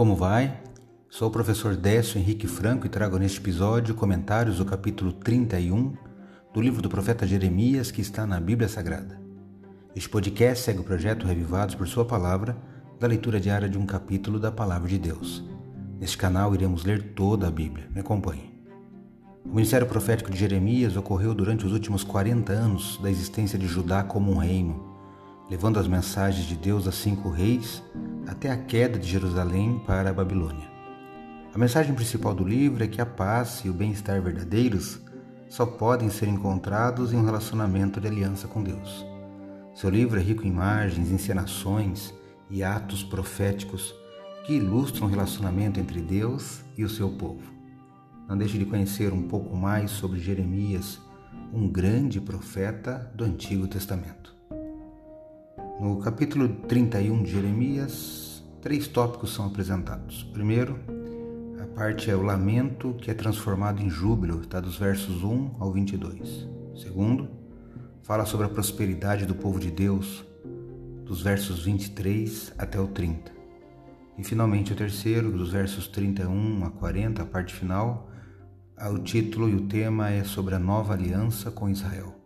Como vai? Sou o professor Décio Henrique Franco e trago neste episódio comentários do capítulo 31 do livro do profeta Jeremias que está na Bíblia Sagrada. Este podcast segue o projeto Revivados por Sua Palavra, da leitura diária de um capítulo da Palavra de Deus. Neste canal iremos ler toda a Bíblia. Me acompanhe. O ministério profético de Jeremias ocorreu durante os últimos 40 anos da existência de Judá como um reino, levando as mensagens de Deus a cinco reis até a queda de Jerusalém para a Babilônia. A mensagem principal do livro é que a paz e o bem-estar verdadeiros só podem ser encontrados em um relacionamento de aliança com Deus. Seu livro é rico em imagens, encenações e atos proféticos que ilustram o relacionamento entre Deus e o seu povo. Não deixe de conhecer um pouco mais sobre Jeremias, um grande profeta do Antigo Testamento. No capítulo 31 de Jeremias, três tópicos são apresentados. Primeiro, a parte é o lamento que é transformado em júbilo, está dos versos 1 ao 22. Segundo, fala sobre a prosperidade do povo de Deus, dos versos 23 até o 30. E finalmente o terceiro, dos versos 31 a 40, a parte final, o título e o tema é sobre a nova aliança com Israel.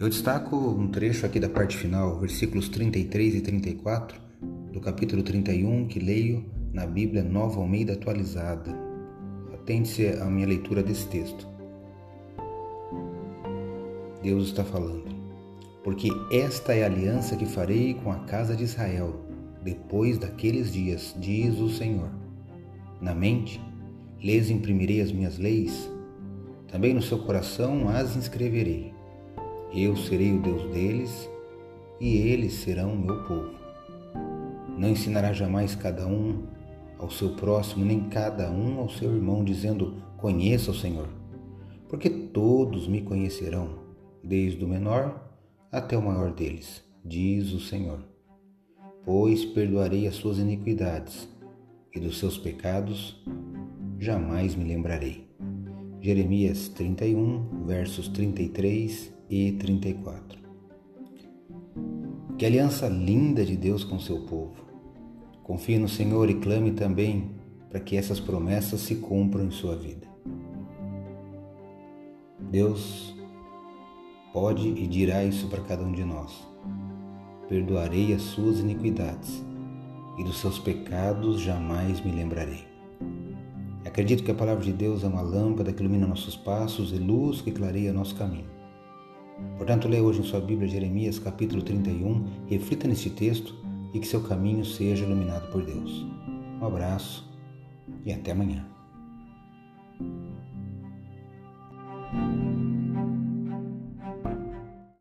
Eu destaco um trecho aqui da parte final, versículos 33 e 34 do capítulo 31, que leio na Bíblia Nova Almeida Atualizada. Atente-se à minha leitura desse texto. Deus está falando. Porque esta é a aliança que farei com a casa de Israel depois daqueles dias, diz o Senhor. Na mente lhes imprimirei as minhas leis, também no seu coração as inscreverei. Eu serei o Deus deles e eles serão o meu povo. Não ensinará jamais cada um ao seu próximo, nem cada um ao seu irmão, dizendo: Conheça o Senhor, porque todos me conhecerão, desde o menor até o maior deles, diz o Senhor. Pois perdoarei as suas iniquidades, e dos seus pecados jamais me lembrarei. Jeremias 31, versos 33 e 34. Que aliança linda de Deus com seu povo. Confie no Senhor e clame também para que essas promessas se cumpram em sua vida. Deus pode e dirá isso para cada um de nós. Perdoarei as suas iniquidades e dos seus pecados jamais me lembrarei. Acredito que a palavra de Deus é uma lâmpada que ilumina nossos passos e luz que clareia nosso caminho. Portanto, leia hoje em sua Bíblia Jeremias capítulo 31, reflita neste texto e que seu caminho seja iluminado por Deus. Um abraço e até amanhã.